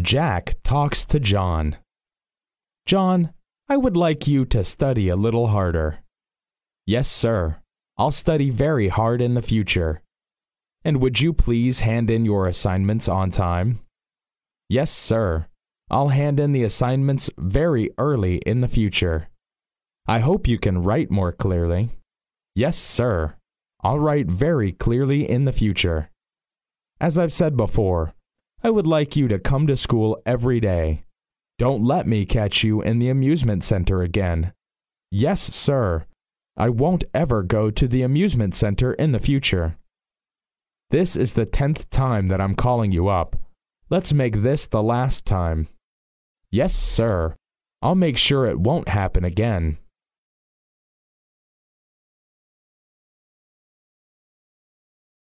Jack talks to John. John, I would like you to study a little harder. Yes, sir. I'll study very hard in the future. And would you please hand in your assignments on time? Yes, sir. I'll hand in the assignments very early in the future. I hope you can write more clearly. Yes, sir. I'll write very clearly in the future. As I've said before, I would like you to come to school every day. Don't let me catch you in the amusement center again. Yes, sir. I won't ever go to the amusement center in the future. This is the tenth time that I'm calling you up. Let's make this the last time. Yes, sir. I'll make sure it won't happen again.